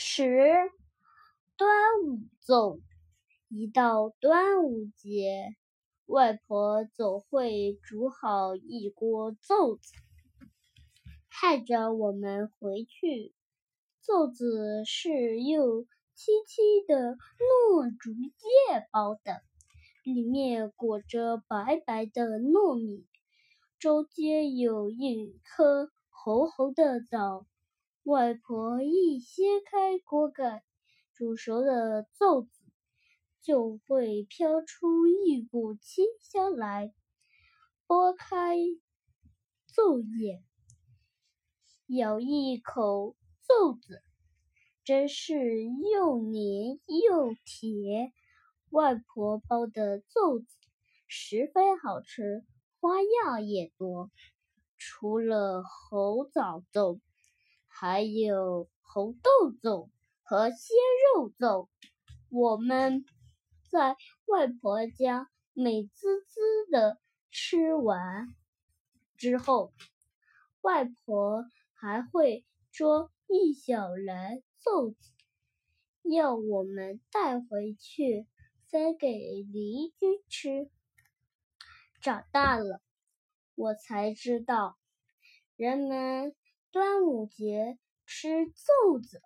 十，端午粽。一到端午节，外婆总会煮好一锅粽子，盼着我们回去。粽子是用七七的糯竹叶包的，里面裹着白白的糯米，中间有一颗红红的枣。外婆一掀开锅盖，煮熟的粽子就会飘出一股清香来。剥开粽叶，咬一口粽子，真是又黏又甜。外婆包的粽子十分好吃，花样也多。除了红枣粽。还有红豆粽和鲜肉粽，我们在外婆家美滋滋的吃完之后，外婆还会捉一小篮粽子，要我们带回去分给邻居吃。长大了，我才知道，人们。端午节吃粽子，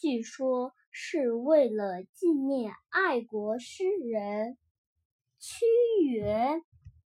据说是为了纪念爱国诗人屈原。